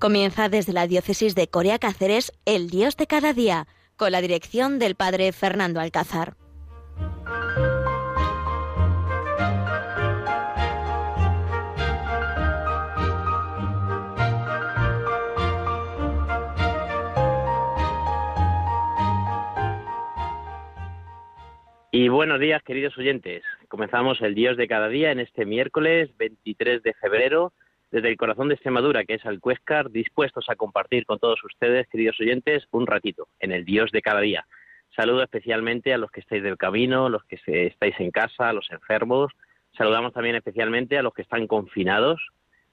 Comienza desde la diócesis de Corea Cáceres El Dios de cada día, con la dirección del padre Fernando Alcázar. Y buenos días, queridos oyentes. Comenzamos el Dios de cada día en este miércoles 23 de febrero desde el corazón de Extremadura, que es Alcuéscar, dispuestos a compartir con todos ustedes, queridos oyentes, un ratito en el Dios de cada día. Saludo especialmente a los que estáis del camino, los que estáis en casa, a los enfermos. Saludamos también especialmente a los que están confinados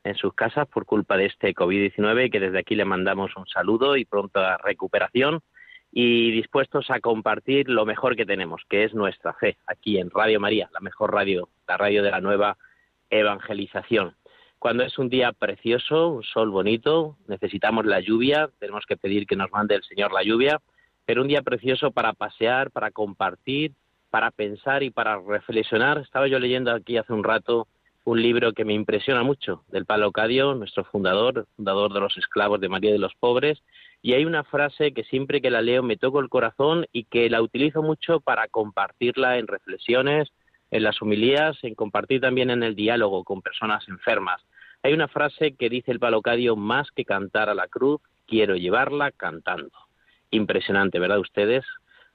en sus casas por culpa de este COVID-19 y que desde aquí le mandamos un saludo y pronta recuperación y dispuestos a compartir lo mejor que tenemos, que es nuestra fe, aquí en Radio María, la mejor radio, la radio de la nueva evangelización. Cuando es un día precioso, un sol bonito, necesitamos la lluvia, tenemos que pedir que nos mande el Señor la lluvia, pero un día precioso para pasear, para compartir, para pensar y para reflexionar. Estaba yo leyendo aquí hace un rato un libro que me impresiona mucho, del Palo Cadio, nuestro fundador, fundador de los esclavos de María de los Pobres, y hay una frase que siempre que la leo me toco el corazón y que la utilizo mucho para compartirla en reflexiones, en las humilías, en compartir también en el diálogo con personas enfermas. Hay una frase que dice el palocadio, más que cantar a la cruz, quiero llevarla cantando. Impresionante, ¿verdad ustedes?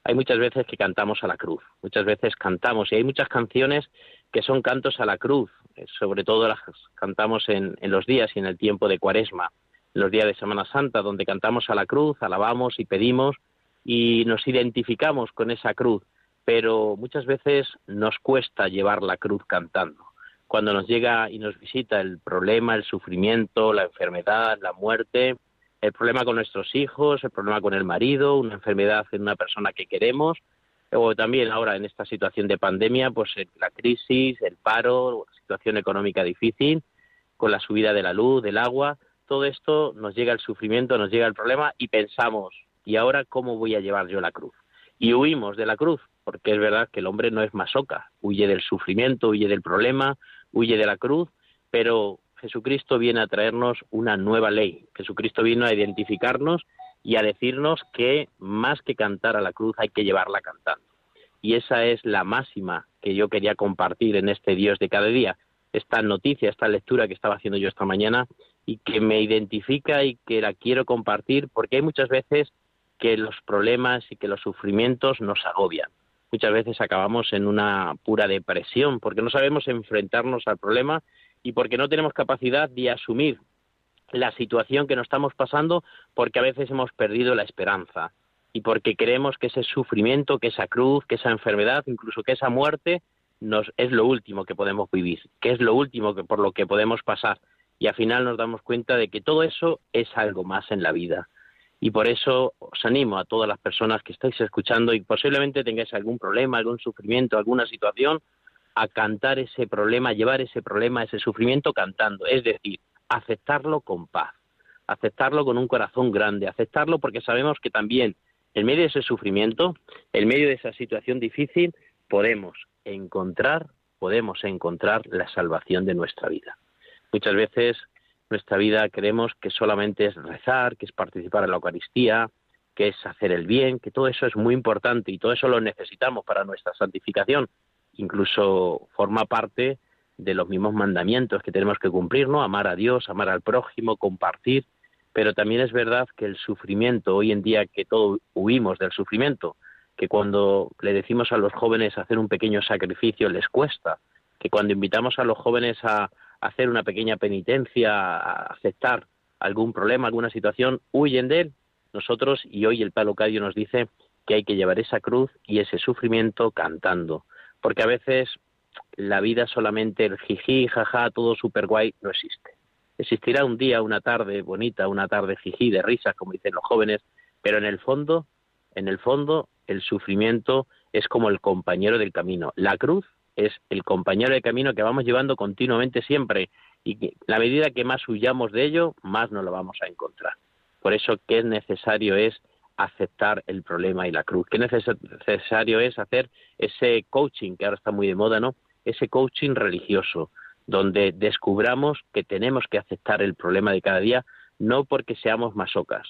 Hay muchas veces que cantamos a la cruz, muchas veces cantamos y hay muchas canciones que son cantos a la cruz, eh, sobre todo las cantamos en, en los días y en el tiempo de cuaresma, en los días de Semana Santa, donde cantamos a la cruz, alabamos y pedimos y nos identificamos con esa cruz pero muchas veces nos cuesta llevar la cruz cantando. Cuando nos llega y nos visita el problema, el sufrimiento, la enfermedad, la muerte, el problema con nuestros hijos, el problema con el marido, una enfermedad en una persona que queremos, o también ahora en esta situación de pandemia, pues eh, la crisis, el paro, la situación económica difícil, con la subida de la luz, del agua, todo esto nos llega el sufrimiento, nos llega el problema y pensamos, ¿y ahora cómo voy a llevar yo la cruz? Y huimos de la cruz, porque es verdad que el hombre no es masoca, huye del sufrimiento, huye del problema, huye de la cruz, pero Jesucristo viene a traernos una nueva ley. Jesucristo vino a identificarnos y a decirnos que más que cantar a la cruz hay que llevarla cantando. Y esa es la máxima que yo quería compartir en este Dios de cada día. Esta noticia, esta lectura que estaba haciendo yo esta mañana y que me identifica y que la quiero compartir porque hay muchas veces que los problemas y que los sufrimientos nos agobian muchas veces acabamos en una pura depresión porque no sabemos enfrentarnos al problema y porque no tenemos capacidad de asumir la situación que nos estamos pasando porque a veces hemos perdido la esperanza y porque creemos que ese sufrimiento, que esa cruz, que esa enfermedad, incluso que esa muerte nos es lo último que podemos vivir, que es lo último que por lo que podemos pasar. Y al final nos damos cuenta de que todo eso es algo más en la vida y por eso os animo a todas las personas que estáis escuchando y posiblemente tengáis algún problema, algún sufrimiento, alguna situación, a cantar ese problema, llevar ese problema, ese sufrimiento cantando, es decir, aceptarlo con paz, aceptarlo con un corazón grande, aceptarlo porque sabemos que también en medio de ese sufrimiento, en medio de esa situación difícil, podemos encontrar, podemos encontrar la salvación de nuestra vida. Muchas veces nuestra vida creemos que solamente es rezar, que es participar en la Eucaristía, que es hacer el bien, que todo eso es muy importante y todo eso lo necesitamos para nuestra santificación. Incluso forma parte de los mismos mandamientos que tenemos que cumplir, ¿no? Amar a Dios, amar al prójimo, compartir. Pero también es verdad que el sufrimiento, hoy en día que todos huimos del sufrimiento, que cuando le decimos a los jóvenes hacer un pequeño sacrificio les cuesta, que cuando invitamos a los jóvenes a, hacer una pequeña penitencia, aceptar algún problema, alguna situación, huyen de él. Nosotros, y hoy el Palo Cadio nos dice que hay que llevar esa cruz y ese sufrimiento cantando, porque a veces la vida solamente el jiji, jaja, todo super guay no existe. Existirá un día, una tarde bonita, una tarde jiji de risas, como dicen los jóvenes, pero en el fondo, en el fondo, el sufrimiento es como el compañero del camino. La cruz es el compañero de camino que vamos llevando continuamente siempre y que la medida que más huyamos de ello, más nos lo vamos a encontrar. Por eso, qué necesario es aceptar el problema y la cruz, qué necesario es hacer ese coaching que ahora está muy de moda, ¿no? Ese coaching religioso, donde descubramos que tenemos que aceptar el problema de cada día no porque seamos masocas,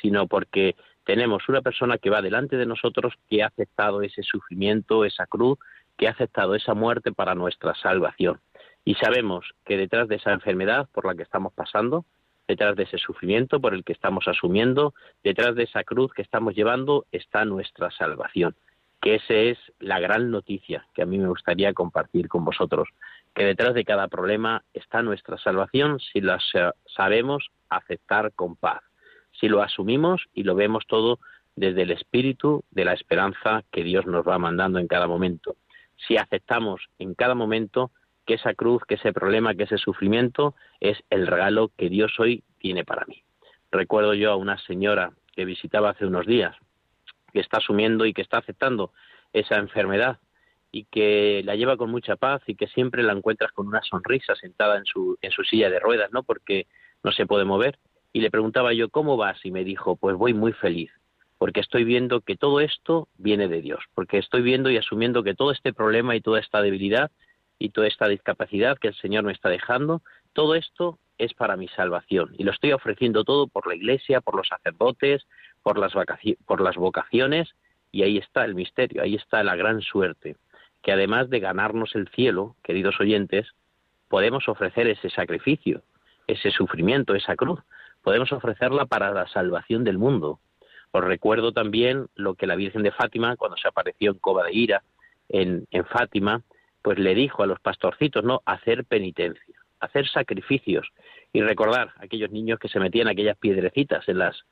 sino porque tenemos una persona que va delante de nosotros que ha aceptado ese sufrimiento, esa cruz, que ha aceptado esa muerte para nuestra salvación. Y sabemos que detrás de esa enfermedad por la que estamos pasando, detrás de ese sufrimiento por el que estamos asumiendo, detrás de esa cruz que estamos llevando, está nuestra salvación. Que esa es la gran noticia que a mí me gustaría compartir con vosotros, que detrás de cada problema está nuestra salvación si la sabemos aceptar con paz, si lo asumimos y lo vemos todo desde el espíritu de la esperanza que Dios nos va mandando en cada momento, si aceptamos en cada momento que esa cruz, que ese problema, que ese sufrimiento es el regalo que Dios hoy tiene para mí. Recuerdo yo a una señora que visitaba hace unos días, que está asumiendo y que está aceptando esa enfermedad y que la lleva con mucha paz y que siempre la encuentras con una sonrisa sentada en su, en su silla de ruedas, ¿no? Porque no se puede mover. Y le preguntaba yo, ¿cómo vas? Y me dijo, pues voy muy feliz, porque estoy viendo que todo esto viene de Dios, porque estoy viendo y asumiendo que todo este problema y toda esta debilidad y toda esta discapacidad que el Señor me está dejando, todo esto es para mi salvación y lo estoy ofreciendo todo por la Iglesia, por los sacerdotes, por las, por las vocaciones y ahí está el misterio, ahí está la gran suerte, que además de ganarnos el cielo, queridos oyentes, podemos ofrecer ese sacrificio, ese sufrimiento, esa cruz, podemos ofrecerla para la salvación del mundo. Os recuerdo también lo que la Virgen de Fátima, cuando se apareció en Cova de Ira, en, en Fátima, pues le dijo a los pastorcitos, ¿no? Hacer penitencia, hacer sacrificios y recordar a aquellos niños que se metían aquellas piedrecitas en las,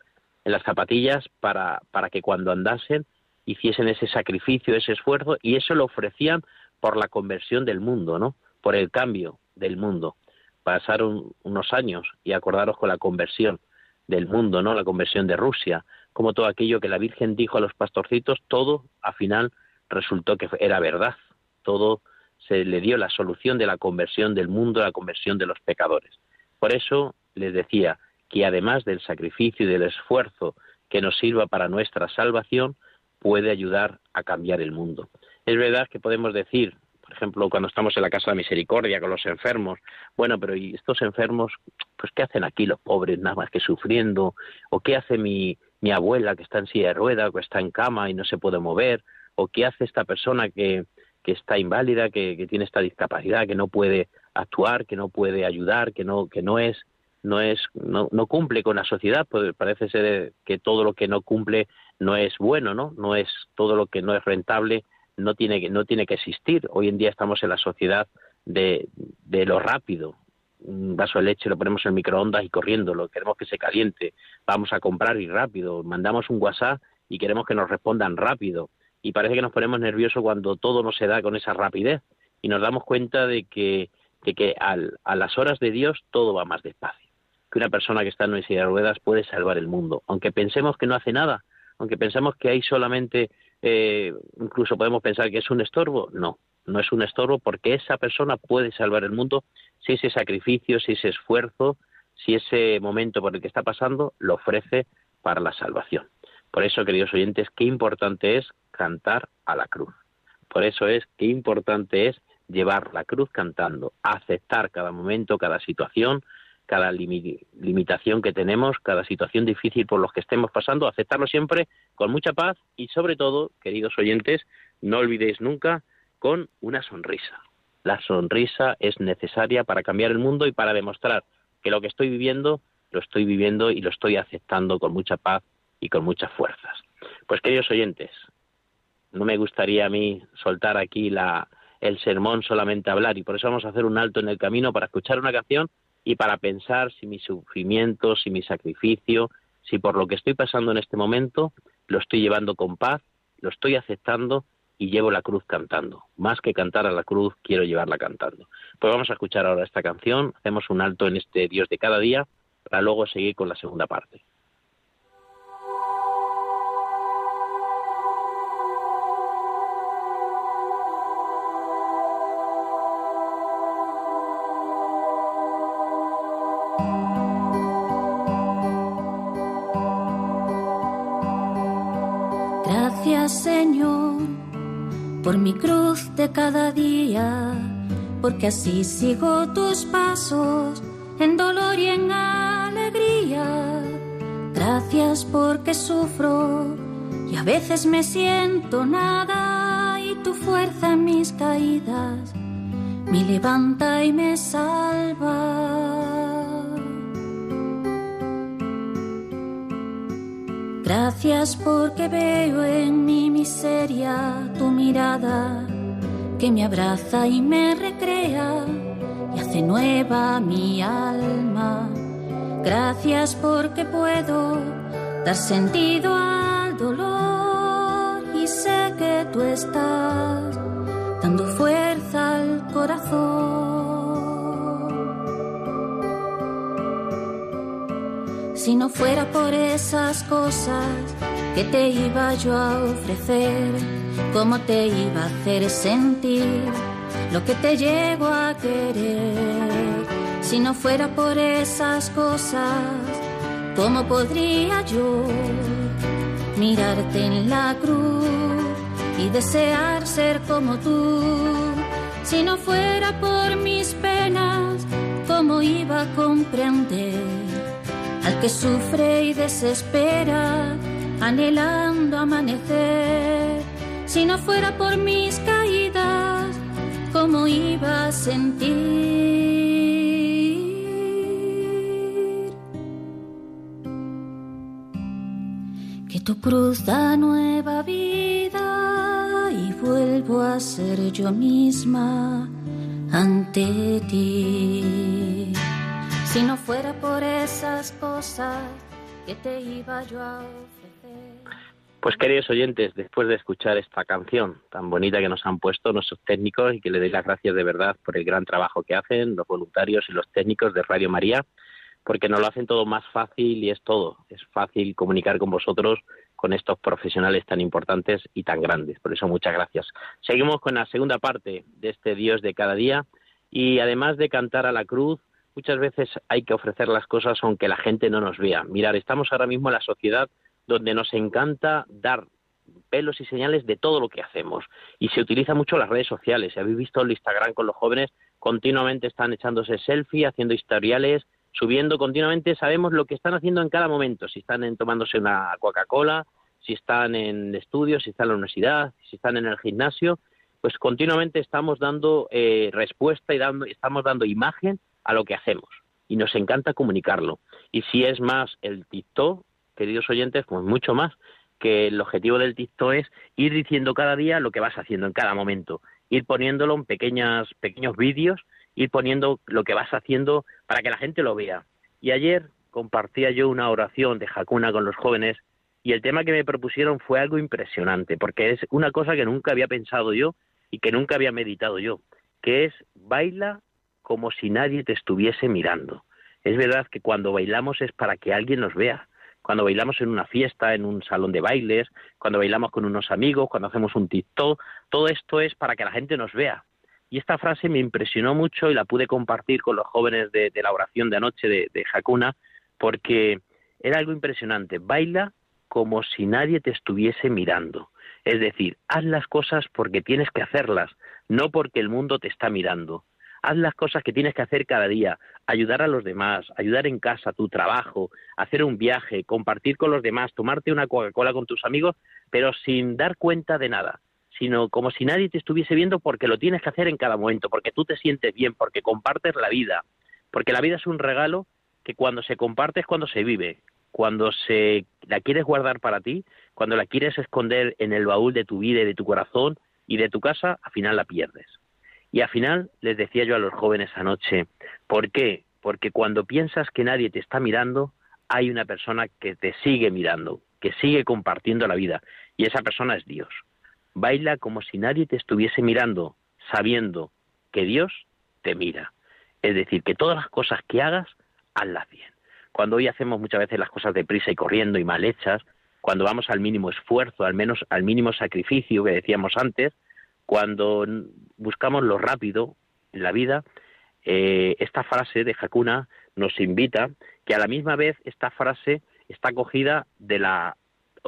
en las zapatillas para, para que cuando andasen hiciesen ese sacrificio, ese esfuerzo, y eso lo ofrecían por la conversión del mundo, ¿no? Por el cambio del mundo. Pasaron unos años y acordaros con la conversión del mundo, ¿no? La conversión de Rusia, como todo aquello que la Virgen dijo a los pastorcitos, todo al final resultó que era verdad, todo se le dio la solución de la conversión del mundo, la conversión de los pecadores. Por eso les decía que además del sacrificio y del esfuerzo que nos sirva para nuestra salvación, puede ayudar a cambiar el mundo. Es verdad que podemos decir, por ejemplo, cuando estamos en la Casa de Misericordia con los enfermos, bueno, pero ¿y estos enfermos, pues qué hacen aquí los pobres nada más que sufriendo? ¿O qué hace mi, mi abuela que está en silla de rueda, que está en cama y no se puede mover? ¿O qué hace esta persona que, que está inválida, que, tiene esta discapacidad, que no puede actuar, que no puede ayudar, que no, que no es, no es, no, no cumple con la sociedad, pues parece ser que todo lo que no cumple no es bueno, ¿no? No es todo lo que no es rentable, no tiene que, no tiene que existir. Hoy en día estamos en la sociedad de, de lo rápido. Un vaso de leche lo ponemos en microondas y corriendo, lo queremos que se caliente. Vamos a comprar y rápido. Mandamos un WhatsApp y queremos que nos respondan rápido y parece que nos ponemos nerviosos cuando todo no se da con esa rapidez y nos damos cuenta de que, de que a las horas de Dios todo va más despacio, que una persona que está en una silla de ruedas puede salvar el mundo, aunque pensemos que no hace nada, aunque pensemos que hay solamente, eh, incluso podemos pensar que es un estorbo, no, no es un estorbo porque esa persona puede salvar el mundo si ese sacrificio, si ese esfuerzo, si ese momento por el que está pasando lo ofrece para la salvación. Por eso, queridos oyentes, qué importante es cantar a la cruz. Por eso es qué importante es llevar la cruz cantando, aceptar cada momento, cada situación, cada limitación que tenemos, cada situación difícil por los que estemos pasando, aceptarlo siempre con mucha paz y sobre todo, queridos oyentes, no olvidéis nunca con una sonrisa. La sonrisa es necesaria para cambiar el mundo y para demostrar que lo que estoy viviendo lo estoy viviendo y lo estoy aceptando con mucha paz y con muchas fuerzas. Pues queridos oyentes, no me gustaría a mí soltar aquí la, el sermón solamente hablar y por eso vamos a hacer un alto en el camino para escuchar una canción y para pensar si mi sufrimiento, si mi sacrificio, si por lo que estoy pasando en este momento lo estoy llevando con paz, lo estoy aceptando y llevo la cruz cantando. Más que cantar a la cruz, quiero llevarla cantando. Pues vamos a escuchar ahora esta canción, hacemos un alto en este Dios de cada día para luego seguir con la segunda parte. Señor, por mi cruz de cada día, porque así sigo tus pasos en dolor y en alegría. Gracias porque sufro y a veces me siento nada y tu fuerza en mis caídas me levanta y me salva. Gracias porque veo en mi miseria tu mirada que me abraza y me recrea y hace nueva mi alma. Gracias porque puedo dar sentido al dolor y sé que tú estás Si no fuera por esas cosas que te iba yo a ofrecer, cómo te iba a hacer sentir lo que te llego a querer. Si no fuera por esas cosas, ¿cómo podría yo mirarte en la cruz y desear ser como tú? Si no fuera por mis penas, ¿cómo iba a comprender? Al que sufre y desespera, anhelando amanecer. Si no fuera por mis caídas, ¿cómo iba a sentir? Que tu cruz da nueva vida y vuelvo a ser yo misma ante ti. Si no fuera por esas cosas que te iba yo a ofrecer. Pues queridos oyentes, después de escuchar esta canción tan bonita que nos han puesto nuestros técnicos y que le doy las gracias de verdad por el gran trabajo que hacen los voluntarios y los técnicos de Radio María, porque nos lo hacen todo más fácil y es todo. Es fácil comunicar con vosotros, con estos profesionales tan importantes y tan grandes. Por eso muchas gracias. Seguimos con la segunda parte de este Dios de cada día y además de cantar a la cruz, muchas veces hay que ofrecer las cosas aunque la gente no nos vea. Mirar, estamos ahora mismo en la sociedad donde nos encanta dar pelos y señales de todo lo que hacemos. Y se utiliza mucho las redes sociales. Si habéis visto el Instagram con los jóvenes, continuamente están echándose selfie, haciendo historiales, subiendo continuamente. Sabemos lo que están haciendo en cada momento. Si están en, tomándose una Coca-Cola, si están en estudios, si están en la universidad, si están en el gimnasio, pues continuamente estamos dando eh, respuesta y dando, estamos dando imagen a lo que hacemos y nos encanta comunicarlo. Y si es más el TikTok, queridos oyentes, pues mucho más, que el objetivo del TikTok es ir diciendo cada día lo que vas haciendo en cada momento, ir poniéndolo en pequeñas, pequeños vídeos, ir poniendo lo que vas haciendo para que la gente lo vea. Y ayer compartía yo una oración de Jacuna con los jóvenes y el tema que me propusieron fue algo impresionante, porque es una cosa que nunca había pensado yo y que nunca había meditado yo, que es baila como si nadie te estuviese mirando. Es verdad que cuando bailamos es para que alguien nos vea. Cuando bailamos en una fiesta, en un salón de bailes, cuando bailamos con unos amigos, cuando hacemos un TikTok, todo esto es para que la gente nos vea. Y esta frase me impresionó mucho y la pude compartir con los jóvenes de, la oración de anoche de, de Hakuna, porque era algo impresionante. Baila como si nadie te estuviese mirando. Es decir, haz las cosas porque tienes que hacerlas, no porque el mundo te está mirando haz las cosas que tienes que hacer cada día, ayudar a los demás, ayudar en casa, tu trabajo, hacer un viaje, compartir con los demás, tomarte una Coca-Cola con tus amigos, pero sin dar cuenta de nada, sino como si nadie te estuviese viendo porque lo tienes que hacer en cada momento, porque tú te sientes bien, porque compartes la vida, porque la vida es un regalo que cuando se comparte es cuando se vive, cuando se la quieres guardar para ti, cuando la quieres esconder en el baúl de tu vida y de tu corazón y de tu casa, al final la pierdes. Y al final les decía yo a los jóvenes anoche, ¿por qué? Porque cuando piensas que nadie te está mirando, hay una persona que te sigue mirando, que sigue compartiendo la vida, y esa persona es Dios. Baila como si nadie te estuviese mirando, sabiendo que Dios te mira. Es decir, que todas las cosas que hagas, hazlas bien. Cuando hoy hacemos muchas veces las cosas deprisa y corriendo y mal hechas, cuando vamos al mínimo esfuerzo, al menos al mínimo sacrificio que decíamos antes, cuando buscamos lo rápido en la vida, eh, esta frase de Hakuna nos invita que a la misma vez esta frase está cogida de la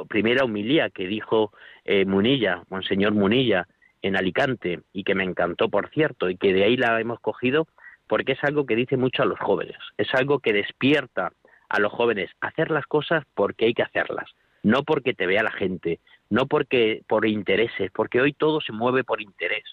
primera humilía que dijo eh, Munilla, Monseñor Munilla, en Alicante, y que me encantó, por cierto, y que de ahí la hemos cogido porque es algo que dice mucho a los jóvenes, es algo que despierta a los jóvenes hacer las cosas porque hay que hacerlas, no porque te vea la gente, no porque por intereses, porque hoy todo se mueve por interés.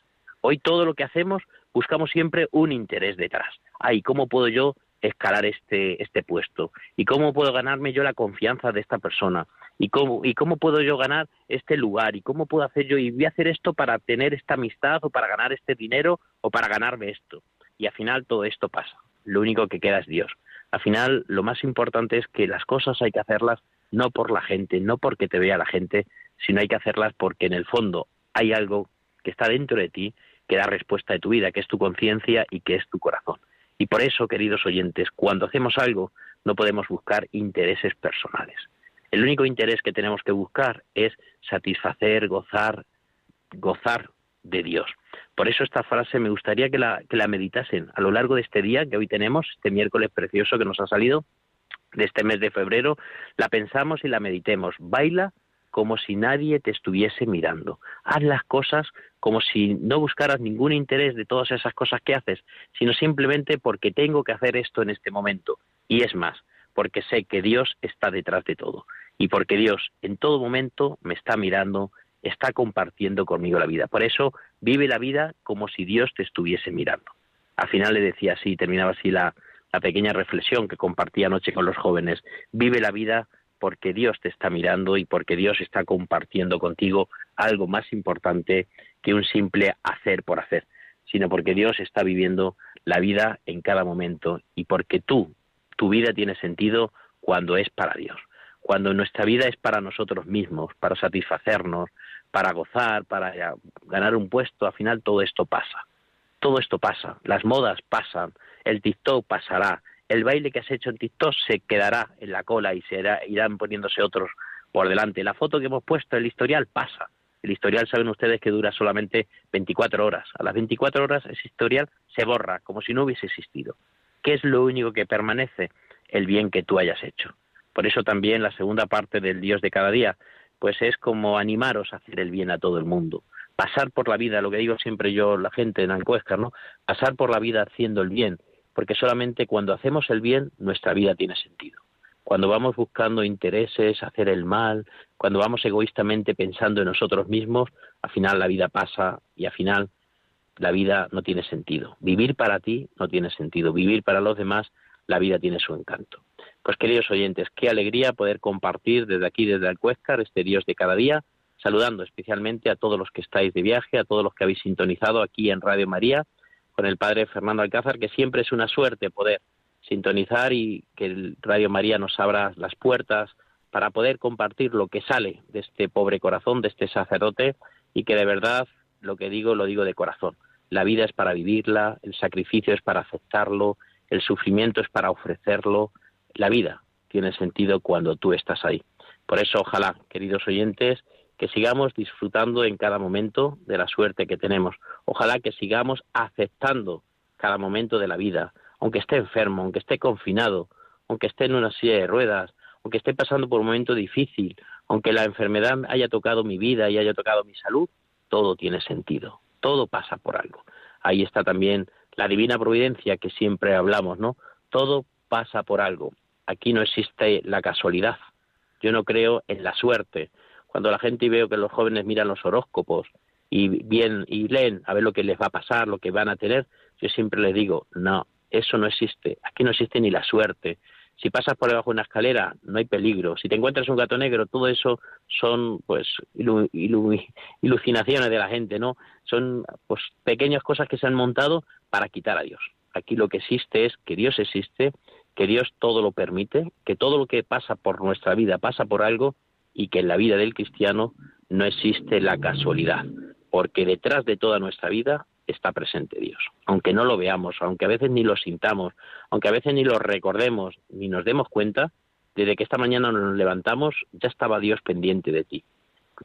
Hoy todo lo que hacemos buscamos siempre un interés detrás. Ay, ¿cómo puedo yo escalar este, este puesto? ¿Y cómo puedo ganarme yo la confianza de esta persona? ¿Y cómo, ¿Y cómo puedo yo ganar este lugar? ¿Y cómo puedo hacer yo? Y voy a hacer esto para tener esta amistad o para ganar este dinero o para ganarme esto. Y al final todo esto pasa. Lo único que queda es Dios. Al final lo más importante es que las cosas hay que hacerlas no por la gente, no porque te vea la gente, sino hay que hacerlas porque en el fondo hay algo que está dentro de ti que da respuesta de tu vida, que es tu conciencia y que es tu corazón. Y por eso, queridos oyentes, cuando hacemos algo no podemos buscar intereses personales. El único interés que tenemos que buscar es satisfacer, gozar, gozar de Dios. Por eso esta frase me gustaría que la, que la meditasen a lo largo de este día que hoy tenemos, este miércoles precioso que nos ha salido, de este mes de febrero, la pensamos y la meditemos. Baila como si nadie te estuviese mirando. Haz las cosas como si no buscaras ningún interés de todas esas cosas que haces, sino simplemente porque tengo que hacer esto en este momento. Y es más, porque sé que Dios está detrás de todo y porque Dios en todo momento me está mirando, está compartiendo conmigo la vida. Por eso vive la vida como si Dios te estuviese mirando. Al final le decía así, terminaba así la, la pequeña reflexión que compartí anoche con los jóvenes. Vive la vida porque Dios te está mirando y porque Dios está compartiendo contigo algo más importante que un simple hacer por hacer, sino porque Dios está viviendo la vida en cada momento y porque tú, tu vida tiene sentido cuando es para Dios. Cuando nuestra vida es para nosotros mismos, para satisfacernos, para gozar, para ganar un puesto, al final todo esto pasa. Todo esto pasa, las modas pasan, el TikTok pasará, el baile que has hecho en TikTok se quedará en la cola y se irán poniéndose otros por delante. La foto que hemos puesto, el historial pasa. El historial, saben ustedes que dura solamente 24 horas. A las 24 horas ese historial se borra, como si no hubiese existido. ¿Qué es lo único que permanece? El bien que tú hayas hecho. Por eso también la segunda parte del Dios de cada día, pues es como animaros a hacer el bien a todo el mundo. Pasar por la vida, lo que digo siempre yo, la gente en Ancuéscar, ¿no? Pasar por la vida haciendo el bien, porque solamente cuando hacemos el bien nuestra vida tiene sentido. Cuando vamos buscando intereses, hacer el mal, cuando vamos egoístamente pensando en nosotros mismos, al final la vida pasa y al final la vida no tiene sentido. Vivir para ti no tiene sentido. Vivir para los demás, la vida tiene su encanto. Pues queridos oyentes, qué alegría poder compartir desde aquí, desde Alcuéscar, este Dios de cada día, saludando especialmente a todos los que estáis de viaje, a todos los que habéis sintonizado aquí en Radio María con el padre Fernando Alcázar, que siempre es una suerte poder sintonizar y que el Radio María nos abra las puertas para poder compartir lo que sale de este pobre corazón, de este sacerdote, y que de verdad lo que digo lo digo de corazón. La vida es para vivirla, el sacrificio es para aceptarlo, el sufrimiento es para ofrecerlo, la vida tiene sentido cuando tú estás ahí. Por eso, ojalá, queridos oyentes, que sigamos disfrutando en cada momento de la suerte que tenemos. Ojalá que sigamos aceptando cada momento de la vida, aunque esté enfermo, aunque esté confinado, aunque esté en una silla de ruedas, aunque esté pasando por un momento difícil, aunque la enfermedad haya tocado mi vida y haya tocado mi salud, todo tiene sentido, todo pasa por algo. Ahí está también la divina providencia que siempre hablamos, ¿no? Todo pasa por algo. Aquí no existe la casualidad. Yo no creo en la suerte cuando la gente veo que los jóvenes miran los horóscopos y bien y leen a ver lo que les va a pasar, lo que van a tener, yo siempre les digo, no, eso no existe. Aquí no existe ni la suerte. Si pasas por debajo de una escalera, no hay peligro. Si te encuentras un gato negro, todo eso son pues ilucinaciones de la gente, ¿no? Son pues pequeñas cosas que se han montado para quitar a Dios. Aquí lo que existe es que Dios existe, que Dios todo lo permite, que todo lo que pasa por nuestra vida pasa por algo y que en la vida del cristiano no existe la casualidad, porque detrás de toda nuestra vida está presente Dios. Aunque no lo veamos, aunque a veces ni lo sintamos, aunque a veces ni lo recordemos, ni nos demos cuenta, desde que esta mañana nos levantamos ya estaba Dios pendiente de ti.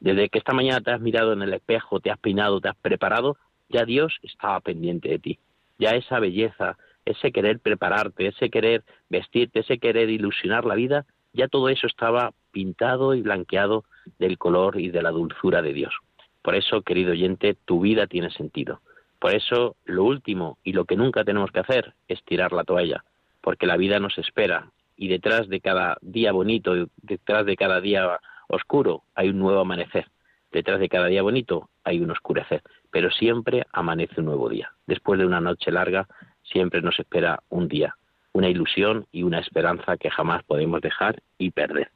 Desde que esta mañana te has mirado en el espejo, te has peinado, te has preparado, ya Dios estaba pendiente de ti. Ya esa belleza, ese querer prepararte, ese querer vestirte, ese querer ilusionar la vida, ya todo eso estaba pintado y blanqueado del color y de la dulzura de Dios. Por eso, querido oyente, tu vida tiene sentido. Por eso, lo último y lo que nunca tenemos que hacer es tirar la toalla, porque la vida nos espera y detrás de cada día bonito, detrás de cada día oscuro, hay un nuevo amanecer. Detrás de cada día bonito hay un oscurecer, pero siempre amanece un nuevo día. Después de una noche larga, siempre nos espera un día, una ilusión y una esperanza que jamás podemos dejar y perder.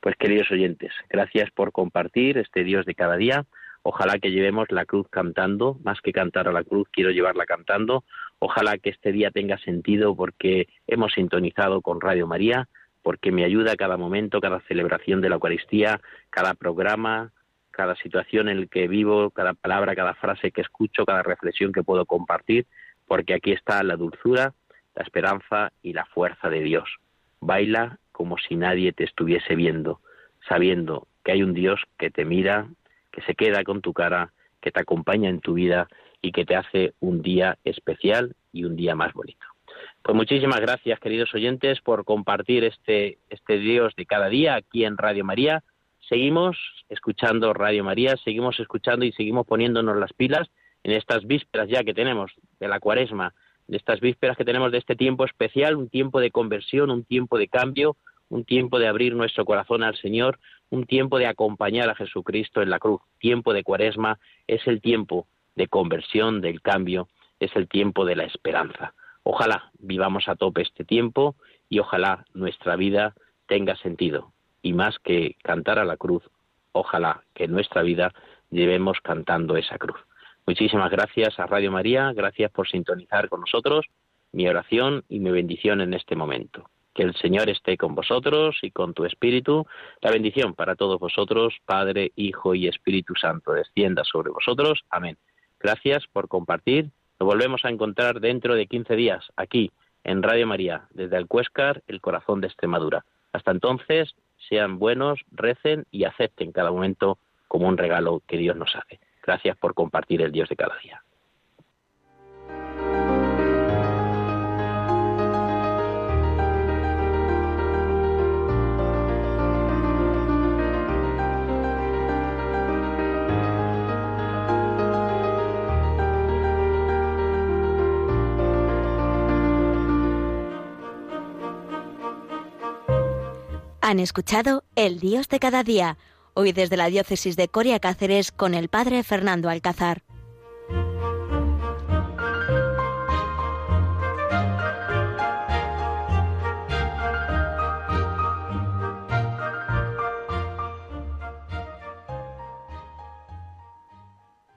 Pues queridos oyentes, gracias por compartir este Dios de cada día. Ojalá que llevemos la cruz cantando, más que cantar a la cruz, quiero llevarla cantando. Ojalá que este día tenga sentido porque hemos sintonizado con Radio María, porque me ayuda cada momento, cada celebración de la Eucaristía, cada programa, cada situación en la que vivo, cada palabra, cada frase que escucho, cada reflexión que puedo compartir, porque aquí está la dulzura, la esperanza y la fuerza de Dios. Baila como si nadie te estuviese viendo, sabiendo que hay un Dios que te mira, que se queda con tu cara, que te acompaña en tu vida y que te hace un día especial y un día más bonito. Pues muchísimas gracias, queridos oyentes, por compartir este, este Dios de cada día aquí en Radio María. Seguimos escuchando Radio María, seguimos escuchando y seguimos poniéndonos las pilas en estas vísperas ya que tenemos de la cuaresma, de estas vísperas que tenemos de este tiempo especial, un tiempo de conversión, un tiempo de cambio, un tiempo de abrir nuestro corazón al Señor, un tiempo de acompañar a Jesucristo en la cruz. Tiempo de cuaresma es el tiempo de conversión, del cambio, es el tiempo de la esperanza. Ojalá vivamos a tope este tiempo y ojalá nuestra vida tenga sentido. Y más que cantar a la cruz, ojalá que nuestra vida llevemos cantando esa cruz. Muchísimas gracias a Radio María, gracias por sintonizar con nosotros, mi oración y mi bendición en este momento. Que el Señor esté con vosotros y con tu Espíritu. La bendición para todos vosotros, Padre, Hijo y Espíritu Santo, descienda sobre vosotros. Amén. Gracias por compartir. Nos volvemos a encontrar dentro de 15 días, aquí, en Radio María, desde el Cuéscar, el corazón de Extremadura. Hasta entonces, sean buenos, recen y acepten cada momento como un regalo que Dios nos hace. Gracias por compartir el Dios de cada día. Han escuchado El Dios de cada día, hoy desde la diócesis de Coria Cáceres con el padre Fernando Alcázar.